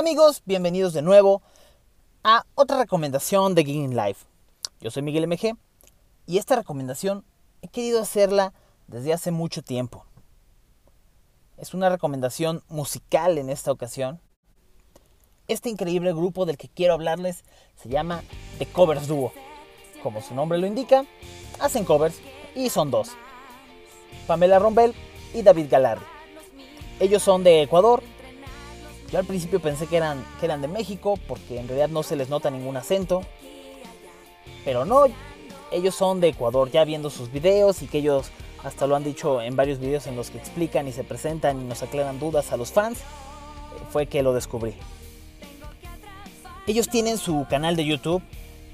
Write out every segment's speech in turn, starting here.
Amigos, bienvenidos de nuevo a otra recomendación de Gigging Life. Yo soy Miguel MG y esta recomendación he querido hacerla desde hace mucho tiempo. Es una recomendación musical en esta ocasión. Este increíble grupo del que quiero hablarles se llama The Covers Duo. Como su nombre lo indica, hacen covers y son dos. Pamela Rombel y David Galardi. Ellos son de Ecuador. Yo al principio pensé que eran, que eran de México porque en realidad no se les nota ningún acento. Pero no, ellos son de Ecuador ya viendo sus videos y que ellos hasta lo han dicho en varios videos en los que explican y se presentan y nos aclaran dudas a los fans. Fue que lo descubrí. Ellos tienen su canal de YouTube,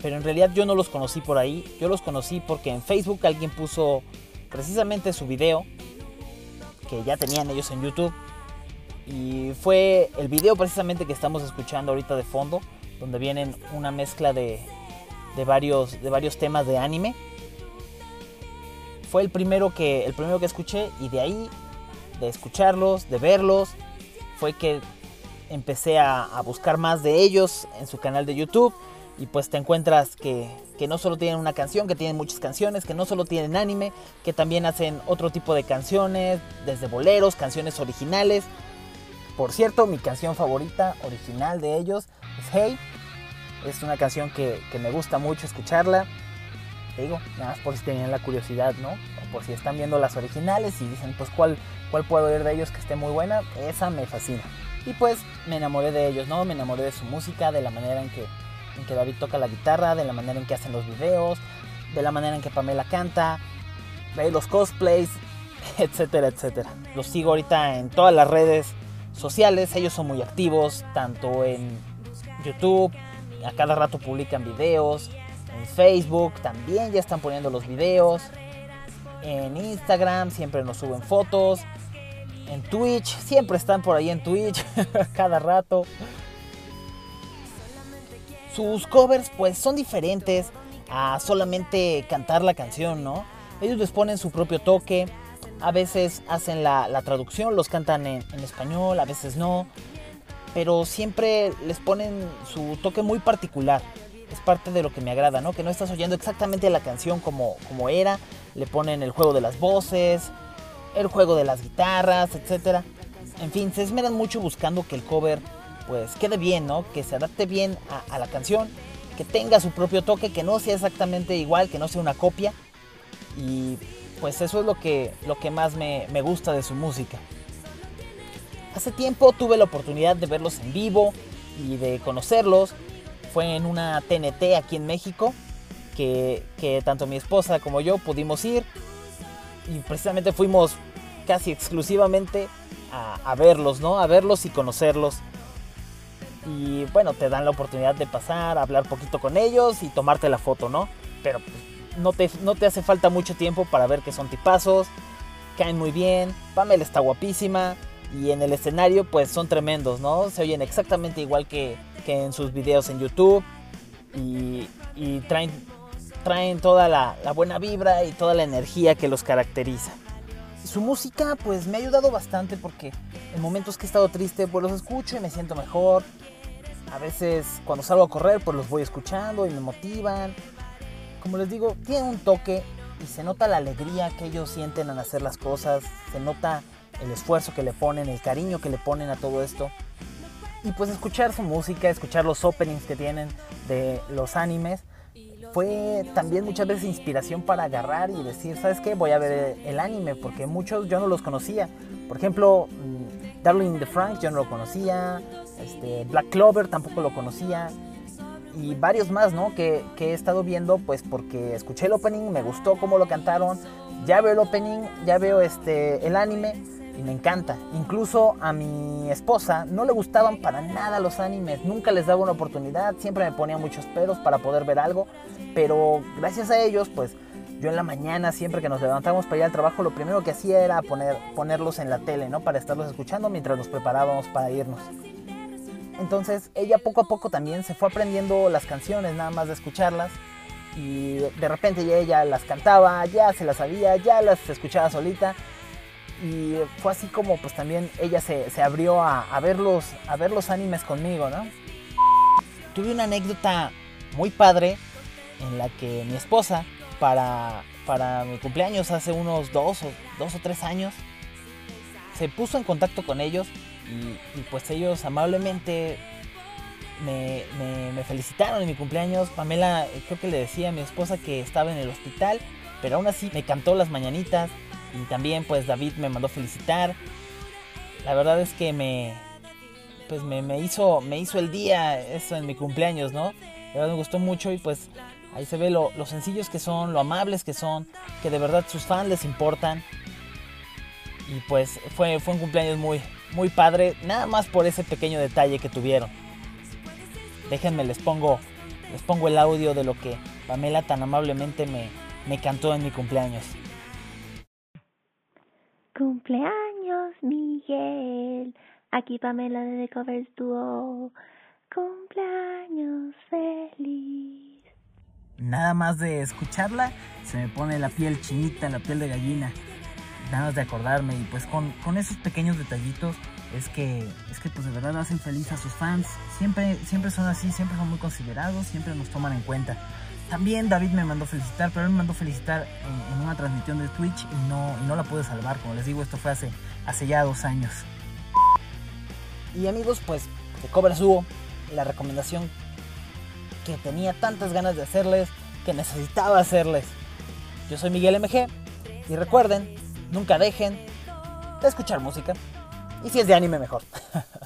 pero en realidad yo no los conocí por ahí. Yo los conocí porque en Facebook alguien puso precisamente su video que ya tenían ellos en YouTube. Y fue el video precisamente que estamos escuchando ahorita de fondo, donde vienen una mezcla de, de, varios, de varios temas de anime. Fue el primero, que, el primero que escuché y de ahí, de escucharlos, de verlos, fue que empecé a, buscar más de ellos en su canal de YouTube y pues te encuentras que, que, no solo tienen una canción, que tienen muchas canciones, que no solo tienen anime, que también hacen otro tipo de canciones, desde boleros, canciones originales. Por cierto, mi canción favorita original de ellos es Hey. Es una canción que, me gusta mucho escucharla. Te digo, nada más por si tenían la curiosidad, ¿no? O por si están viendo las originales y dicen, pues, ¿cuál, cuál puedo oír de ellos que esté muy buena? Esa me fascina. Y pues me enamoré de ellos, ¿no? Me enamoré de su música, de la manera en que en que David toca la guitarra, de la manera en que hacen los videos, de la manera en que Pamela canta, de los cosplays, etcétera, etcétera. Los sigo ahorita en todas las redes sociales, ellos son muy activos, tanto en YouTube, a cada rato publican videos, en Facebook también ya están poniendo los videos, en Instagram siempre nos suben fotos, en Twitch, siempre están por ahí en Twitch, cada rato sus covers pues son diferentes a solamente cantar la canción, ¿no? Ellos les ponen su propio toque, a veces hacen la, traducción, los cantan en, en, español, a veces no, pero siempre les ponen su toque muy particular. Es parte de lo que me agrada, ¿no? Que no estás oyendo exactamente la canción como, como era, le ponen el juego de las voces, el juego de las guitarras, etc. En fin, se esmeran mucho buscando que el cover pues quede bien, ¿no? Que se adapte bien a, a, la canción, que tenga su propio toque, que no sea exactamente igual, que no sea una copia. Y pues eso es lo que, lo que más me, me gusta de su música. Hace tiempo tuve la oportunidad de verlos en vivo y de conocerlos. Fue en una TNT aquí en México, que, que tanto mi esposa como yo pudimos ir. Y precisamente fuimos casi exclusivamente a, verlos, ¿no? A verlos y conocerlos y bueno, te dan la oportunidad de pasar, hablar poquito con ellos y tomarte la foto, ¿no? Pero pues, no, te, no te hace falta mucho tiempo para ver que son tipazos, caen muy bien, Pamela está guapísima y en el escenario pues son tremendos, ¿no? Se oyen exactamente igual que, que en sus videos en YouTube y, traen, traen toda la, la buena vibra y toda la energía que los caracteriza su música pues me ha ayudado bastante porque en momentos que he estado triste pues los escucho y me siento mejor. A veces cuando salgo a correr pues los voy escuchando y me motivan. Como les digo, tienen un toque y se nota la alegría que ellos sienten al hacer las cosas, se nota el esfuerzo que le ponen, el cariño que le ponen a todo esto. Y pues escuchar su música, escuchar los openings que tienen de los animes, fue también muchas veces inspiración para agarrar y decir, ¿sabes qué? Voy a ver el anime, porque muchos yo no los conocía. Por ejemplo, Darling the Franks yo no lo conocía, este, Black Clover tampoco lo conocía, y varios más, ¿no? Que, que, he estado viendo, pues porque escuché el opening, me gustó cómo lo cantaron, ya veo el opening, ya veo este, el anime y me encanta. Incluso a mi esposa no le gustaban para nada los animes, nunca les daba una oportunidad, siempre me ponía muchos pedos para poder ver algo, pero gracias a ellos, pues yo en la mañana, siempre que nos levantamos para ir al trabajo, lo primero que hacía era poner, ponerlos en la tele, ¿no? Para estarlos escuchando mientras nos preparábamos para irnos. Entonces ella poco a poco también se fue aprendiendo las canciones, nada más de escucharlas. Y de repente ya ella las cantaba, ya se las sabía, ya las escuchaba solita. y fue así como pues también ella se, abrió a, ver los, a ver los animes conmigo, ¿no? Tuve una anécdota muy padre en la que mi esposa, para, para mi cumpleaños hace unos dos o, dos o tres años, se puso en contacto con ellos y, pues ellos amablemente me, felicitaron en mi cumpleaños. Pamela creo que le decía a mi esposa que estaba en el hospital, pero aún así me cantó las mañanitas y también pues David me mandó felicitar. La verdad es que me pues me, hizo me hizo el día eso en mi cumpleaños, ¿no? La verdad me gustó mucho y pues ahí se ve lo, lo sencillos que son, lo amables que son, que de verdad sus fans les importan. Y pues fue, fue un cumpleaños muy, muy padre, nada más por ese pequeño detalle que tuvieron. Déjenme, les pongo, les pongo el audio de lo que Pamela tan amablemente me, me cantó en mi cumpleaños. Cumpleaños, Miguel. Aquí Pamela de The Covers Duo. Cumpleaños feliz. Nada más de escucharla, se me pone la piel chinita, la piel de gallina. Más de acordarme y pues con, con esos pequeños detallitos es que, es que pues de verdad hacen feliz a sus fans. Siempre, siempre son así, siempre son muy considerados, siempre nos toman en cuenta. También David me mandó felicitar, pero él me mandó felicitar en, una transmisión de Twitch y no, no la pude salvar. Como les digo, esto fue hace, hace ya dos años. Y amigos, pues de Cobra Subo, la recomendación que tenía tantas ganas de hacerles, que necesitaba hacerles. Yo soy Miguel MG y recuerden, nunca dejen de escuchar música. Y si es de anime, mejor.